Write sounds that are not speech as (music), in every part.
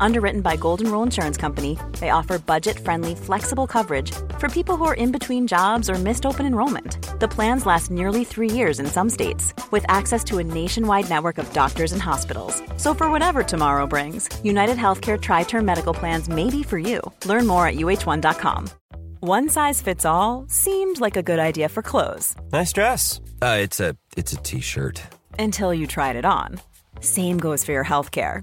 Underwritten by Golden Rule Insurance Company, they offer budget friendly, flexible coverage for people who are in between jobs or missed open enrollment. The plans last nearly three years in some states, with access to a nationwide network of doctors and hospitals. So, for whatever tomorrow brings, United Healthcare Tri Term Medical Plans may be for you. Learn more at uh1.com. One size fits all seemed like a good idea for clothes. Nice dress. Uh, it's a it's a t-shirt. Until you tried it on. Same goes for your healthcare.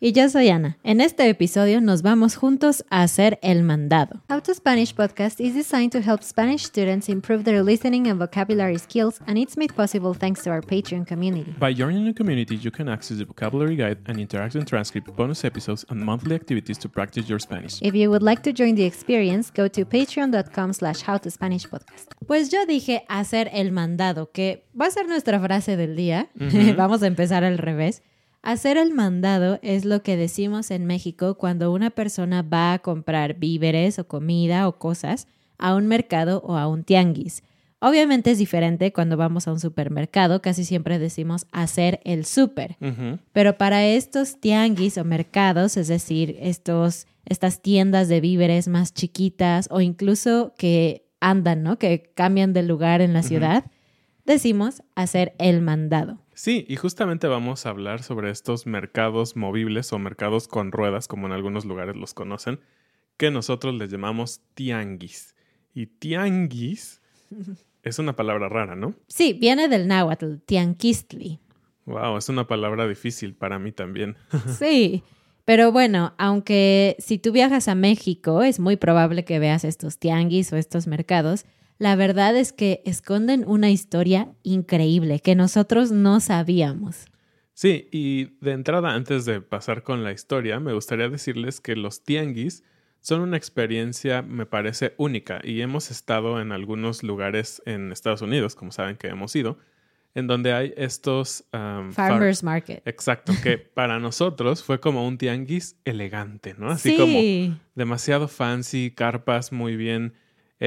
Y yo soy Ana. En este episodio nos vamos juntos a hacer el mandado. How to Spanish podcast is designed to help Spanish students improve their listening and vocabulary skills, and it's made possible thanks to our Patreon community. By joining the community, you can access the vocabulary guide and interactive transcript, bonus episodes, and monthly activities to practice your Spanish. If you would like to join the experience, go to patreon.com slash howtospanishpodcast. Pues yo dije hacer el mandado, que va a ser nuestra frase del día. (laughs) Vamos a empezar al revés. Hacer el mandado es lo que decimos en México cuando una persona va a comprar víveres o comida o cosas a un mercado o a un tianguis. Obviamente es diferente cuando vamos a un supermercado, casi siempre decimos hacer el súper. Pero para estos tianguis o mercados, es decir, estos, estas tiendas de víveres más chiquitas o incluso que andan, ¿no? Que cambian de lugar en la ciudad, decimos hacer el mandado. Sí, y justamente vamos a hablar sobre estos mercados movibles o mercados con ruedas, como en algunos lugares los conocen, que nosotros les llamamos tianguis. Y tianguis (laughs) es una palabra rara, ¿no? Sí, viene del náhuatl, tianquistli. Wow, es una palabra difícil para mí también. (laughs) Sí, pero bueno, aunque si tú viajas a México, es muy probable que veas estos tianguis o estos mercados. La verdad es que esconden una historia increíble que nosotros no sabíamos. Sí, y de entrada, antes de pasar con la historia, me gustaría decirles que los tianguis son una experiencia, me parece, única y hemos estado en algunos lugares en Estados Unidos, como saben que hemos ido, en donde hay estos... um, far- Farmers Market. Exacto, que (laughs) para nosotros fue como un tianguis elegante, ¿no? Así sí, como demasiado fancy, carpas muy bien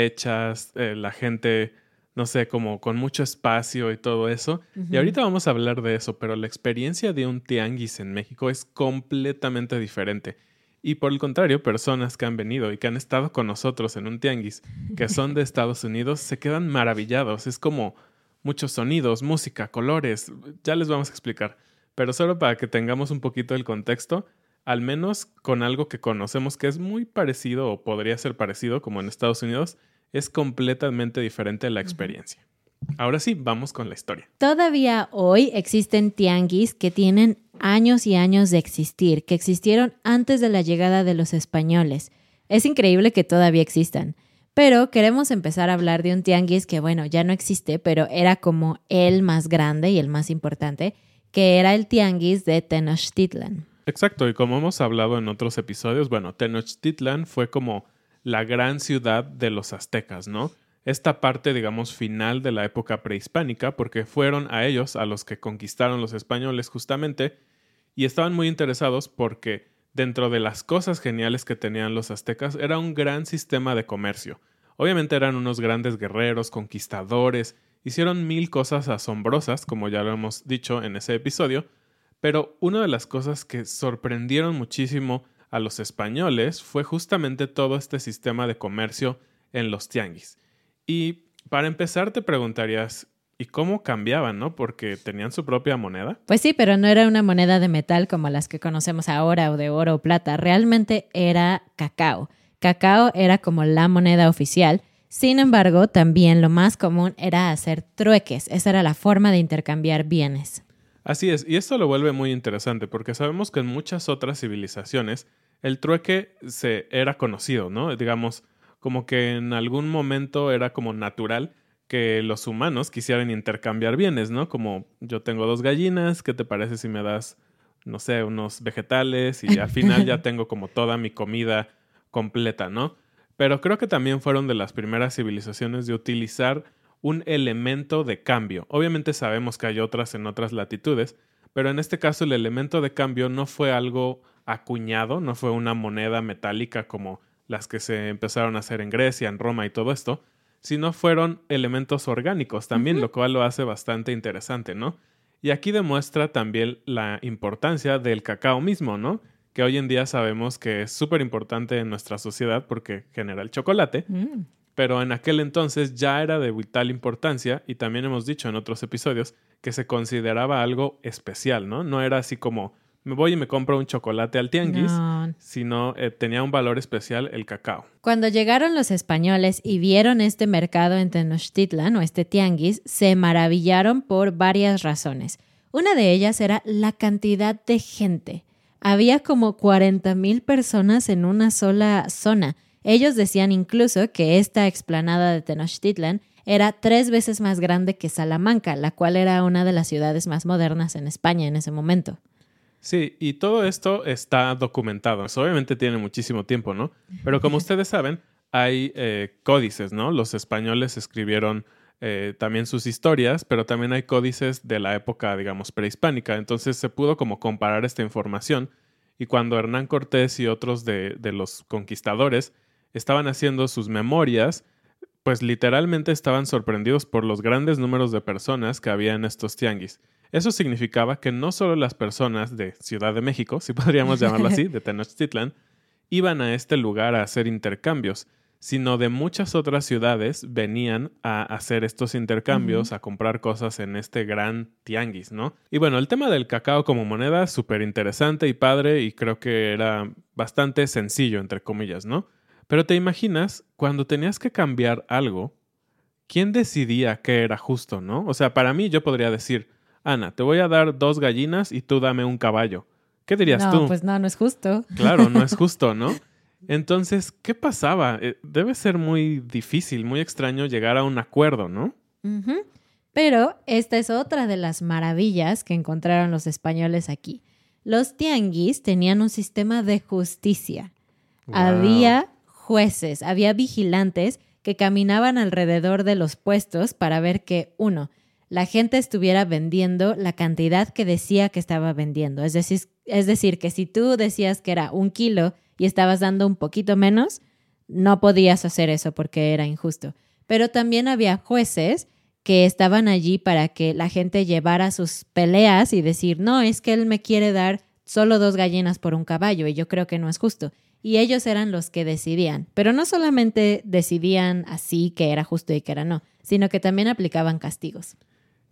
hechas, eh, la gente, no sé, como con mucho espacio y todo eso. Y ahorita vamos a hablar de eso, pero la experiencia de un tianguis en México es completamente diferente. Y por el contrario, personas que han venido y que han estado con nosotros en un tianguis, que son de (laughs) Estados Unidos, se quedan maravillados. Es como muchos sonidos, música, colores, ya les vamos a explicar. Pero solo para que tengamos un poquito el contexto, al menos con algo que conocemos que es muy parecido o podría ser parecido como en Estados Unidos, es completamente diferente la experiencia. Ahora sí, vamos con la historia. Todavía hoy existen tianguis que tienen años y años de existir, que existieron antes de la llegada de los españoles. Es increíble que todavía existan. Pero queremos empezar a hablar de un tianguis que, bueno, ya no existe, pero era como el más grande y el más importante, que era el tianguis de Tenochtitlan. Exacto, y como hemos hablado en otros episodios, bueno, Tenochtitlan fue como la gran ciudad de los aztecas, ¿no? Esta parte, digamos, final de la época prehispánica, porque fueron a ellos a los que conquistaron los españoles justamente, y estaban muy interesados porque dentro de las cosas geniales que tenían los aztecas era un gran sistema de comercio. Obviamente eran unos grandes guerreros, conquistadores, hicieron mil cosas asombrosas, como ya lo hemos dicho en ese episodio, pero una de las cosas que sorprendieron muchísimo a los españoles fue justamente todo este sistema de comercio en los tianguis. Y para empezar te preguntarías, ¿y cómo cambiaban, no? Porque tenían su propia moneda. Pues sí, pero no era una moneda de metal como las que conocemos ahora o de oro o plata, realmente era cacao. Cacao era como la moneda oficial. Sin embargo, también lo más común era hacer trueques. Esa era la forma de intercambiar bienes. Así es, y esto lo vuelve muy interesante porque sabemos que en muchas otras civilizaciones el trueque se era conocido, ¿no? Digamos, como que en algún momento era como natural que los humanos quisieran intercambiar bienes, ¿no? Como yo tengo dos gallinas, ¿qué te parece si me das, no sé, unos vegetales y al final ya (laughs) tengo como toda mi comida completa, ¿no? Pero creo que también fueron de las primeras civilizaciones de utilizar un elemento de cambio. Obviamente sabemos que hay otras en otras latitudes, pero en este caso el elemento de cambio no fue algo acuñado, no fue una moneda metálica como las que se empezaron a hacer en Grecia, en Roma y todo esto, sino fueron elementos orgánicos también, lo cual lo hace bastante interesante, ¿no? Y aquí demuestra también la importancia del cacao mismo, ¿no? Que hoy en día sabemos que es súper importante en nuestra sociedad porque genera el chocolate, Mm. Pero en aquel entonces ya era de vital importancia y también hemos dicho en otros episodios que se consideraba algo especial, ¿no? No era así como me voy y me compro un chocolate al tianguis, No. sino eh, tenía un valor especial el cacao. Cuando llegaron los españoles y vieron este mercado en Tenochtitlan o este tianguis, se maravillaron por varias razones. Una de ellas era la cantidad de gente. Había como 40 mil personas en una sola zona. Ellos decían incluso que esta explanada de Tenochtitlan era tres veces más grande que Salamanca, la cual era una de las ciudades más modernas en España en ese momento. Sí, y todo esto está documentado. Obviamente tiene muchísimo tiempo, ¿no? Pero como (laughs) ustedes saben, hay eh, códices, ¿no? Los españoles escribieron eh, también sus historias, pero también hay códices de la época, digamos, prehispánica. Entonces se pudo como comparar esta información. Y cuando Hernán Cortés y otros de, de los conquistadores estaban haciendo sus memorias, pues literalmente estaban sorprendidos por los grandes números de personas que había en estos tianguis. Eso significaba que no solo las personas de Ciudad de México, si podríamos llamarlo así, de (laughs) Tenochtitlan, iban a este lugar a hacer intercambios, sino de muchas otras ciudades venían a hacer estos intercambios, a comprar cosas en este gran tianguis, ¿no? Y bueno, el tema del cacao como moneda súper interesante y padre y creo que era bastante sencillo, entre comillas, ¿no? Pero te imaginas, cuando tenías que cambiar algo, ¿quién decidía qué era justo, no? O sea, para mí yo podría decir, Ana, te voy a dar dos gallinas y tú dame un caballo. ¿Qué dirías no, tú? pues no, no es justo. Claro, no es (laughs) justo, ¿no? Entonces, ¿qué pasaba? Eh, Debe ser muy difícil, muy extraño llegar a un acuerdo, ¿no? Pero esta es otra de las maravillas que encontraron los españoles aquí. Los tianguis tenían un sistema de justicia. Wow. Había jueces, había vigilantes que caminaban alrededor de los puestos para ver que, uno, la gente estuviera vendiendo la cantidad que decía que estaba vendiendo. Es decir, es decir, que si tú decías que era un kilo y estabas dando un poquito menos, no podías hacer eso porque era injusto. Pero también había jueces que estaban allí para que la gente llevara sus peleas y decir, no, es que él me quiere dar solo dos gallinas por un caballo y yo creo que no es justo. Y ellos eran los que decidían, pero no solamente decidían así que era justo y que era no, sino que también aplicaban castigos.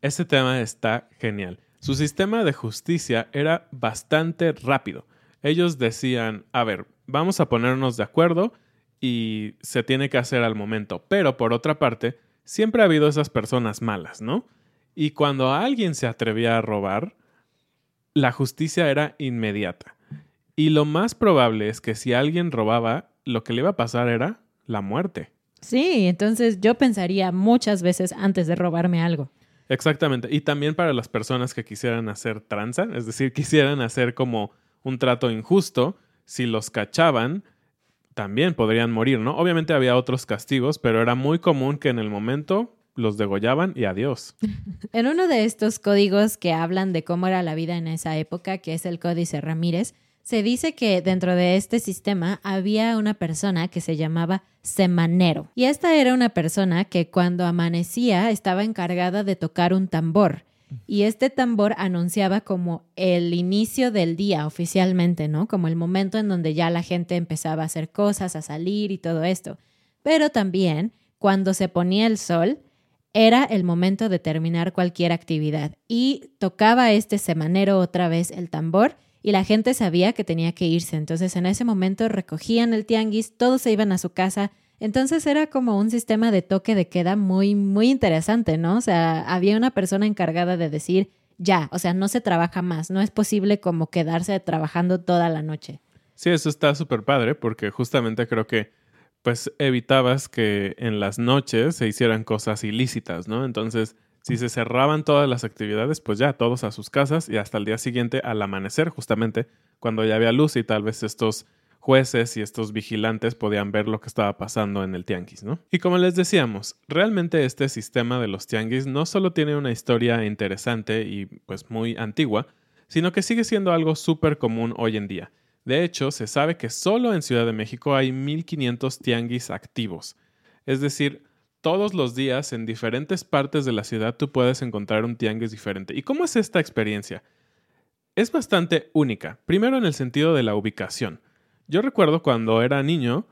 Este tema está genial. Su sistema de justicia era bastante rápido. Ellos decían, a ver, vamos a ponernos de acuerdo y se tiene que hacer al momento. Pero por otra parte, siempre ha habido esas personas malas, ¿no? Y cuando alguien se atrevía a robar, la justicia era inmediata. Y lo más probable es que si alguien robaba, lo que le iba a pasar era la muerte. Sí, entonces yo pensaría muchas veces antes de robarme algo. Exactamente. Y también para las personas que quisieran hacer tranza, es decir, (laughs) quisieran hacer como un trato injusto, si los cachaban, también podrían morir, ¿no? Obviamente había otros castigos, pero era muy común que en el momento los degollaban y adiós. (laughs) En uno de estos códigos que hablan de cómo era la vida en esa época, que es el Códice Ramírez, Se dice que dentro de este sistema había una persona que se llamaba semanero. Y esta era una persona que cuando amanecía estaba encargada de tocar un tambor. Y este tambor anunciaba como el inicio del día oficialmente, ¿no? Como el momento en donde ya la gente empezaba a hacer cosas, a salir y todo esto. Pero también, cuando se ponía el sol, era el momento de terminar cualquier actividad. Y tocaba este semanero otra vez el tambor y la gente sabía que tenía que irse. Entonces en ese momento recogían el tianguis, todos se iban a su casa. Entonces era como un sistema de toque de queda muy, muy interesante, ¿no? O sea, había una persona encargada de decir, ya, o sea, no se trabaja más, no es posible como quedarse trabajando toda la noche. Sí, eso está súper padre porque justamente creo que pues evitabas que en las noches se hicieran cosas ilícitas, ¿no? Entonces si se cerraban todas las actividades, pues ya todos a sus casas y hasta el día siguiente al amanecer, justamente cuando ya había luz y tal vez estos jueces y estos vigilantes podían ver lo que estaba pasando en el tianguis, ¿no? Y como les decíamos, realmente este sistema de los tianguis no solo tiene una historia interesante y pues muy antigua, sino que sigue siendo algo súper común hoy en día. De hecho, se sabe que solo en Ciudad de México hay 1500 tianguis activos. Es decir, todos los días en diferentes partes de la ciudad tú puedes encontrar un tianguis diferente. ¿Y cómo es esta experiencia? Es bastante única. Primero en el sentido de la ubicación. Yo recuerdo cuando era niño,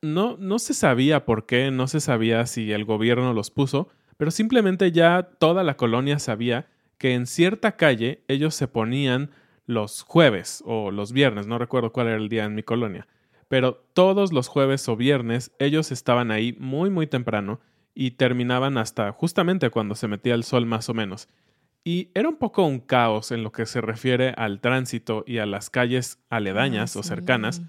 no, no se sabía por qué, no se sabía si el gobierno los puso, pero simplemente ya toda la colonia sabía que en cierta calle ellos se ponían los jueves o los viernes, no recuerdo cuál era el día en mi colonia, pero todos los jueves o viernes ellos estaban ahí muy muy temprano y terminaban hasta justamente cuando se metía el sol más o menos. Y era un poco un caos en lo que se refiere al tránsito y a las calles aledañas Ah, o sí. cercanas,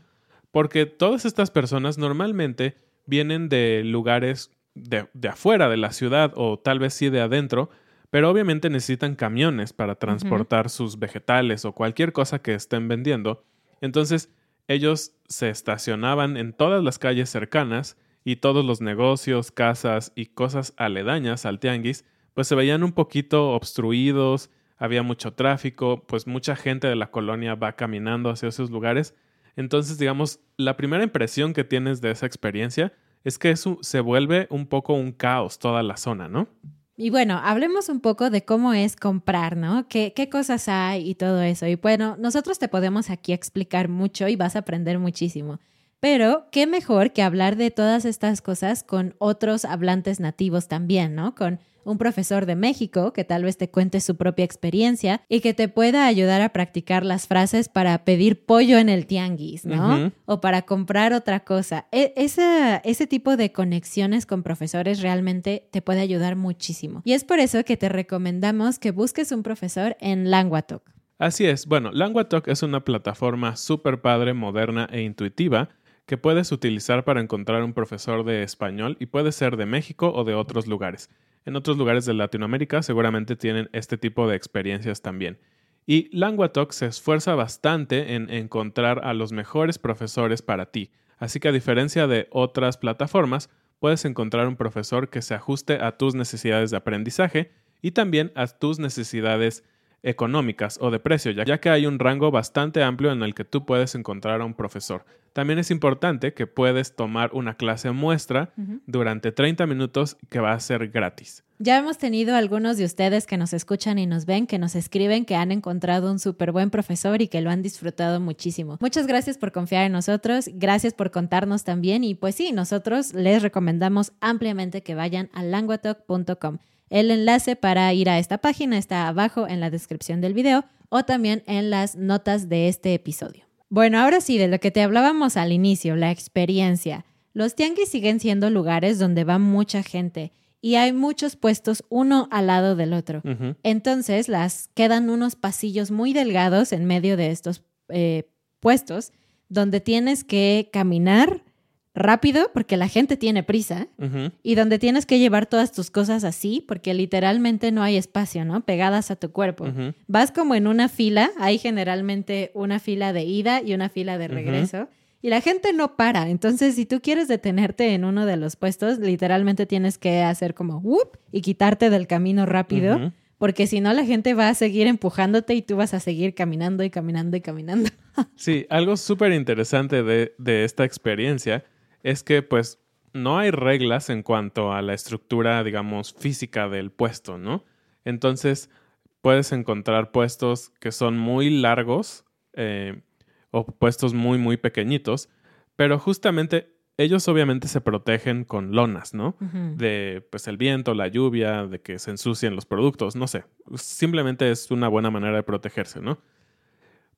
porque todas estas personas normalmente vienen de lugares de, de afuera de la ciudad o tal vez sí de adentro, pero obviamente necesitan camiones para transportar sus vegetales o cualquier cosa que estén vendiendo. Entonces, ellos se estacionaban en todas las calles cercanas y todos los negocios, casas y cosas aledañas al tianguis, pues se veían un poquito obstruidos, había mucho tráfico, pues mucha gente de la colonia va caminando hacia esos lugares. Entonces, digamos, la primera impresión que tienes de esa experiencia es que eso se vuelve un poco un caos toda la zona, ¿no? Y bueno, hablemos un poco de cómo es comprar, ¿no? ¿Qué, qué cosas hay y todo eso. Y bueno, nosotros te podemos aquí explicar mucho y vas a aprender muchísimo. Pero qué mejor que hablar de todas estas cosas con otros hablantes nativos también, ¿no? Con un profesor de México que tal vez te cuente su propia experiencia y que te pueda ayudar a practicar las frases para pedir pollo en el tianguis, ¿no? O para comprar otra cosa. E- esa- ese tipo de conexiones con profesores realmente te puede ayudar muchísimo. Y es por eso que te recomendamos que busques un profesor en Languatalk. Así es. Bueno, Languatalk es una plataforma súper padre, moderna e intuitiva que puedes utilizar para encontrar un profesor de español y puede ser de México o de otros lugares. En otros lugares de Latinoamérica seguramente tienen este tipo de experiencias también. Y Languatalk se esfuerza bastante en encontrar a los mejores profesores para ti. Así que a diferencia de otras plataformas, puedes encontrar un profesor que se ajuste a tus necesidades de aprendizaje y también a tus necesidades económicas o de precio, ya que hay un rango bastante amplio en el que tú puedes encontrar a un profesor. También es importante que puedes tomar una clase muestra durante 30 minutos que va a ser gratis. Ya hemos tenido algunos de ustedes que nos escuchan y nos ven, que nos escriben que han encontrado un súper buen profesor y que lo han disfrutado muchísimo. Muchas gracias por confiar en nosotros, gracias por contarnos también y pues sí, nosotros les recomendamos ampliamente que vayan a languatalk.com. El enlace para ir a esta página está abajo en la descripción del video o también en las notas de este episodio. Bueno, ahora sí, de lo que te hablábamos al inicio, la experiencia. Los tianguis siguen siendo lugares donde va mucha gente y hay muchos puestos uno al lado del otro. Entonces, las quedan unos pasillos muy delgados en medio de estos eh, puestos donde tienes que caminar rápido porque la gente tiene prisa y donde tienes que llevar todas tus cosas así porque literalmente no hay espacio, ¿no? Pegadas a tu cuerpo. Vas como en una fila, hay generalmente una fila de ida y una fila de regreso. Y la gente no para. Entonces, si tú quieres detenerte en uno de los puestos, literalmente tienes que hacer como whoop y quitarte del camino rápido porque si no la gente va a seguir empujándote y tú vas a seguir caminando y caminando y caminando. Sí, algo súper interesante de, de esta experiencia es que pues no hay reglas en cuanto a la estructura, digamos, física del puesto, ¿no? Entonces, puedes encontrar puestos que son muy largos eh, o puestos muy, muy pequeñitos, pero justamente ellos obviamente se protegen con lonas, ¿no? De pues el viento, la lluvia, de que se ensucien los productos, no sé. Simplemente es una buena manera de protegerse, ¿no?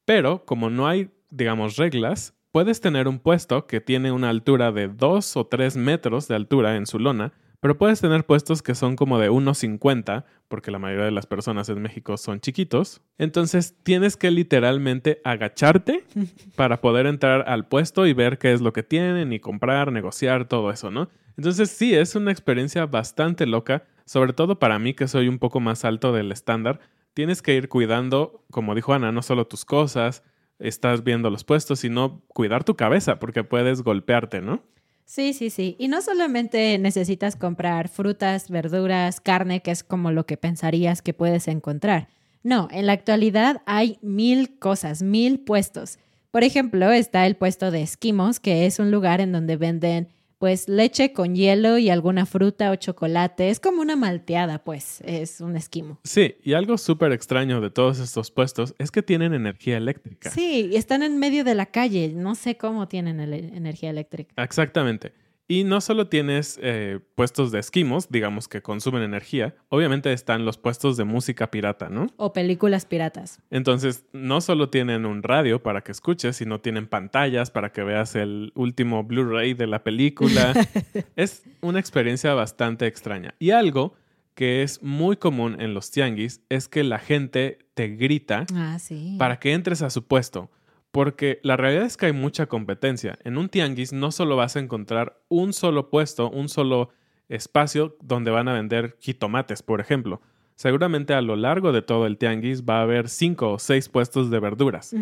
Pero como no hay, digamos, reglas, puedes tener un puesto que tiene una altura de 2 o 3 metros de altura en su lona, pero puedes tener puestos que son como de 1,50, porque la mayoría de las personas en México son chiquitos. Entonces tienes que literalmente agacharte (laughs) para poder entrar al puesto y ver qué es lo que tienen y comprar, negociar, todo eso, ¿no? Entonces sí, es una experiencia bastante loca, sobre todo para mí que soy un poco más alto del estándar. Tienes que ir cuidando, como dijo Ana, no solo tus cosas, estás viendo los puestos, sino cuidar tu cabeza, porque puedes golpearte, ¿no? Sí, sí, sí. Y no solamente necesitas comprar frutas, verduras, carne, que es como lo que pensarías que puedes encontrar. No, en la actualidad hay mil cosas, mil puestos. Por ejemplo, está el puesto de esquimos, que es un lugar en donde venden pues leche con hielo y alguna fruta o chocolate. Es como una malteada, pues, es un esquimo. Sí, y algo súper extraño de todos estos puestos es que tienen energía eléctrica. Sí, están en medio de la calle. No sé cómo tienen energía eléctrica. Exactamente. Y no solo tienes eh, puestos de esquimos, digamos que consumen energía, obviamente están los puestos de música pirata, ¿no? O películas piratas. Entonces, no solo tienen un radio para que escuches, sino tienen pantallas para que veas el último Blu-ray de la película. (laughs) es una experiencia bastante extraña. Y algo que es muy común en los tianguis es que la gente te grita ah, para que entres a su puesto. Porque la realidad es que hay mucha competencia. En un tianguis no solo vas a encontrar un solo puesto, un solo espacio donde van a vender jitomates, por ejemplo. Seguramente a lo largo de todo el tianguis va a haber cinco o seis puestos de verduras.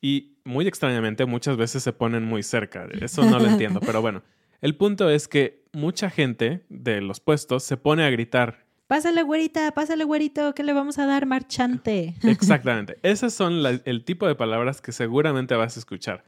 Y muy extrañamente muchas veces se ponen muy cerca. Eso no lo entiendo, (laughs) pero bueno. El punto es que mucha gente de los puestos se pone a gritar Pásale, güerita, pásale, güerito, ¿qué le vamos a dar, marchante? (laughs) Exactamente. Esas son el tipo de palabras que seguramente vas a escuchar.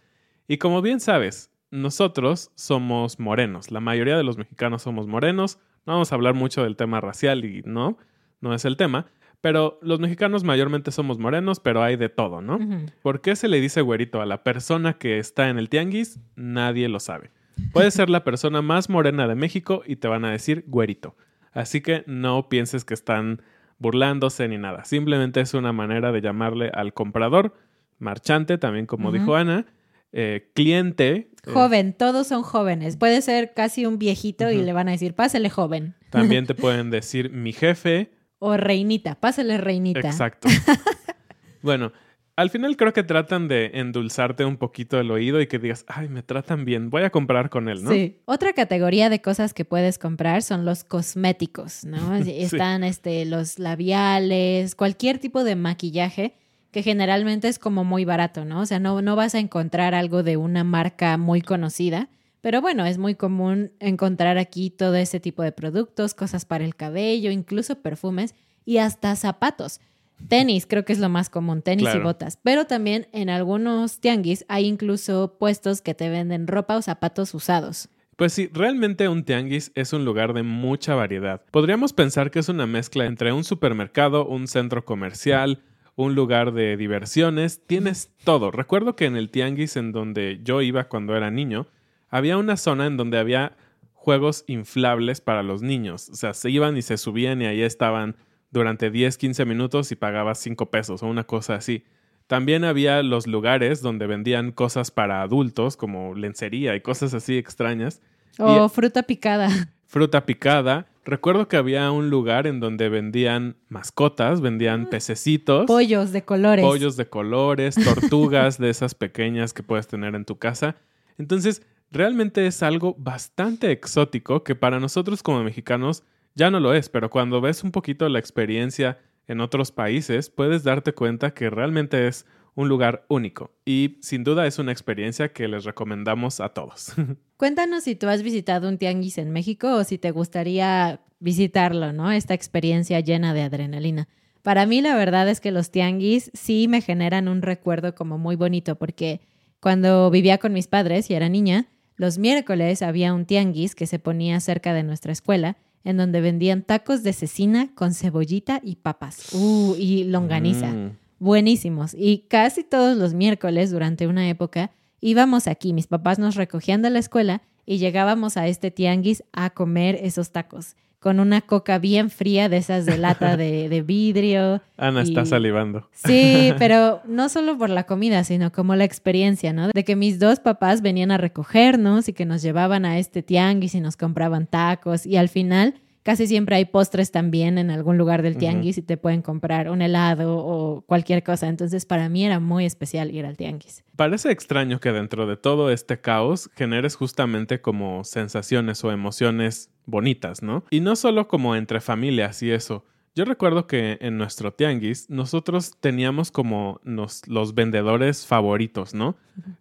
Y como bien sabes, nosotros somos morenos. La mayoría de los mexicanos somos morenos. No vamos a hablar mucho del tema racial y no, no es el tema. Pero los mexicanos mayormente somos morenos, pero hay de todo, ¿no? ¿Por qué se le dice güerito a la persona que está en el tianguis? Nadie lo sabe. Puede ser la persona más morena de México y te van a decir güerito. Así que no pienses que están burlándose ni nada. Simplemente es una manera de llamarle al comprador, marchante, también como dijo Ana, eh, cliente. Eh, Joven, todos son jóvenes. Puede ser casi un viejito y le van a decir, pásale joven. También te (laughs) pueden decir mi jefe. O reinita, pásale reinita. Exacto. (laughs) bueno, al final creo que tratan de endulzarte un poquito el oído y que digas, ay, me tratan bien, voy a comprar con él, ¿no? Sí. Otra categoría de cosas que puedes comprar son los cosméticos, ¿no? (laughs) Están este, los labiales, cualquier tipo de maquillaje que generalmente es como muy barato, ¿no? O sea, no, no vas a encontrar algo de una marca muy conocida, pero bueno, es muy común encontrar aquí todo ese tipo de productos, cosas para el cabello, incluso perfumes y hasta zapatos. Tenis, creo que es lo más común, tenis y botas. Pero también en algunos tianguis hay incluso puestos que te venden ropa o zapatos usados. Pues sí, realmente un tianguis es un lugar de mucha variedad. Podríamos pensar que es una mezcla entre un supermercado, un centro comercial, un lugar de diversiones, tienes todo. Recuerdo que en el tianguis en donde yo iba cuando era niño, había una zona en donde había juegos inflables para los niños. O sea, se iban y se subían y ahí estaban durante 10, 15 minutos y pagabas 5 pesos o una cosa así. También había los lugares donde vendían cosas para adultos, como lencería y cosas así extrañas. O fruta picada. (laughs) Fruta picada. Recuerdo que había un lugar en donde vendían mascotas, vendían ah. pececitos. Pollos de colores. Pollos de colores, tortugas de esas pequeñas que puedes tener en tu casa. Entonces, realmente es algo bastante exótico que para nosotros como mexicanos ya no lo es, pero cuando ves un poquito la experiencia en otros países, puedes darte cuenta que realmente es un lugar único y sin duda es una experiencia que les recomendamos a todos. (laughs) Cuéntanos si tú has visitado un tianguis en México o si te gustaría visitarlo, ¿no? Esta experiencia llena de adrenalina. Para mí la verdad es que los tianguis sí me generan un recuerdo como muy bonito porque cuando vivía con mis padres y era niña, los miércoles había un tianguis que se ponía cerca de nuestra escuela en donde vendían tacos de cecina con cebollita y papas. Uh, y longaniza. Mm. Buenísimos. Y casi todos los miércoles durante una época íbamos aquí. Mis papás nos recogían de la escuela y llegábamos a este tianguis a comer esos tacos con una coca bien fría de esas de lata de, (laughs) de vidrio. Ana está y- salivando. Sí, (laughs) pero no solo por la comida, sino como la experiencia, ¿no? De que mis dos papás venían a recogernos y que nos llevaban a este tianguis y nos compraban tacos y al final casi siempre hay postres también en algún lugar del tianguis y te pueden comprar un helado o cualquier cosa. Entonces para mí era muy especial ir al tianguis. Parece extraño que dentro de todo este caos generes justamente como sensaciones o emociones bonitas, ¿no? Y no solo como entre familias y eso. Yo recuerdo que en nuestro tianguis nosotros teníamos como nos- los vendedores favoritos, ¿no?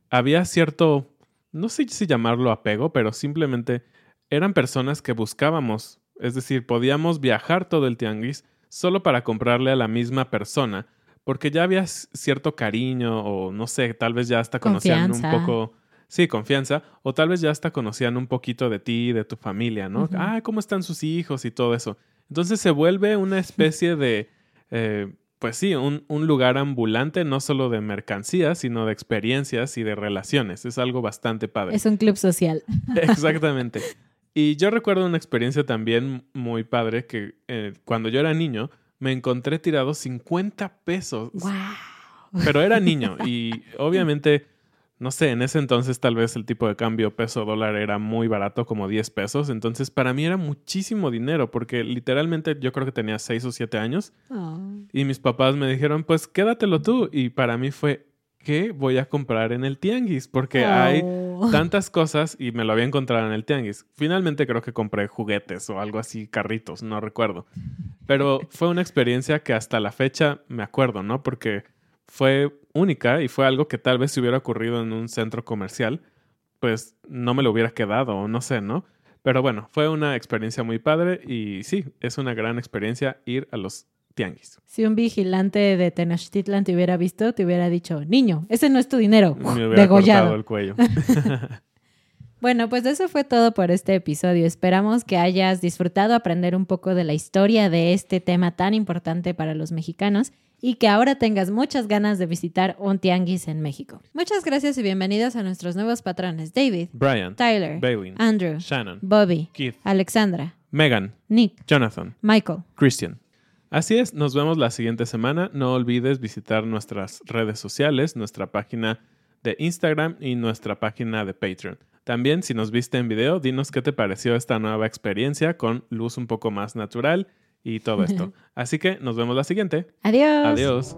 Había cierto, no sé si llamarlo apego, pero simplemente eran personas que buscábamos. Es decir, podíamos viajar todo el tianguis solo para comprarle a la misma persona, porque ya había cierto cariño o no sé, tal vez ya hasta conocían Confianza. un poco, sí, confianza, o tal vez ya hasta conocían un poquito de ti, de tu familia, ¿no? Ah, ¿cómo están sus hijos y todo eso? Entonces se vuelve una especie de, eh, pues sí, un, un lugar ambulante, no solo de mercancías, sino de experiencias y de relaciones. Es algo bastante padre. Es un club social. (laughs) Exactamente. Y yo recuerdo una experiencia también muy padre que eh, cuando yo era niño me encontré tirado 50 pesos. ¡Wow! Pero era niño (laughs) y obviamente, no sé, en ese entonces tal vez el tipo de cambio peso dólar era muy barato, como 10 pesos. Entonces para mí era muchísimo dinero porque literalmente yo creo que tenía 6 o 7 años y mis papás me dijeron, pues quédatelo tú. Y para mí fue, ¿qué voy a comprar en el tianguis? Porque hay Tantas cosas y me lo había encontrado en el tianguis. Finalmente creo que compré juguetes o algo así, carritos, no recuerdo. Pero fue una experiencia que hasta la fecha me acuerdo, ¿no? Porque fue única y fue algo que tal vez si hubiera ocurrido en un centro comercial, pues no me lo hubiera quedado o no sé, ¿no? Pero bueno, fue una experiencia muy padre y sí, es una gran experiencia ir a los tianguis. Si un vigilante de Tenochtitlan te hubiera visto, te hubiera dicho, niño, ese no es tu dinero. Me hubiera Degollado. cortado el cuello. (laughs) (laughs) Bueno, pues eso fue todo por este episodio. Esperamos que hayas disfrutado aprender un poco de la historia de este tema tan importante para los mexicanos y que ahora tengas muchas ganas de visitar un tianguis en México. Muchas gracias y bienvenidos a nuestros nuevos patrones. David, Brian, Tyler, Bailey, Andrew, Shannon, Bobby, Keith, Alexandra, Megan, Nick, Jonathan, Michael. Christian. Así es, nos vemos la siguiente semana. No olvides visitar nuestras redes sociales, nuestra página de Instagram y nuestra página de Patreon. También, si nos viste en video, dinos qué te pareció esta nueva experiencia con luz un poco más natural y todo esto. (laughs) Así que nos vemos la siguiente. Adiós. Adiós.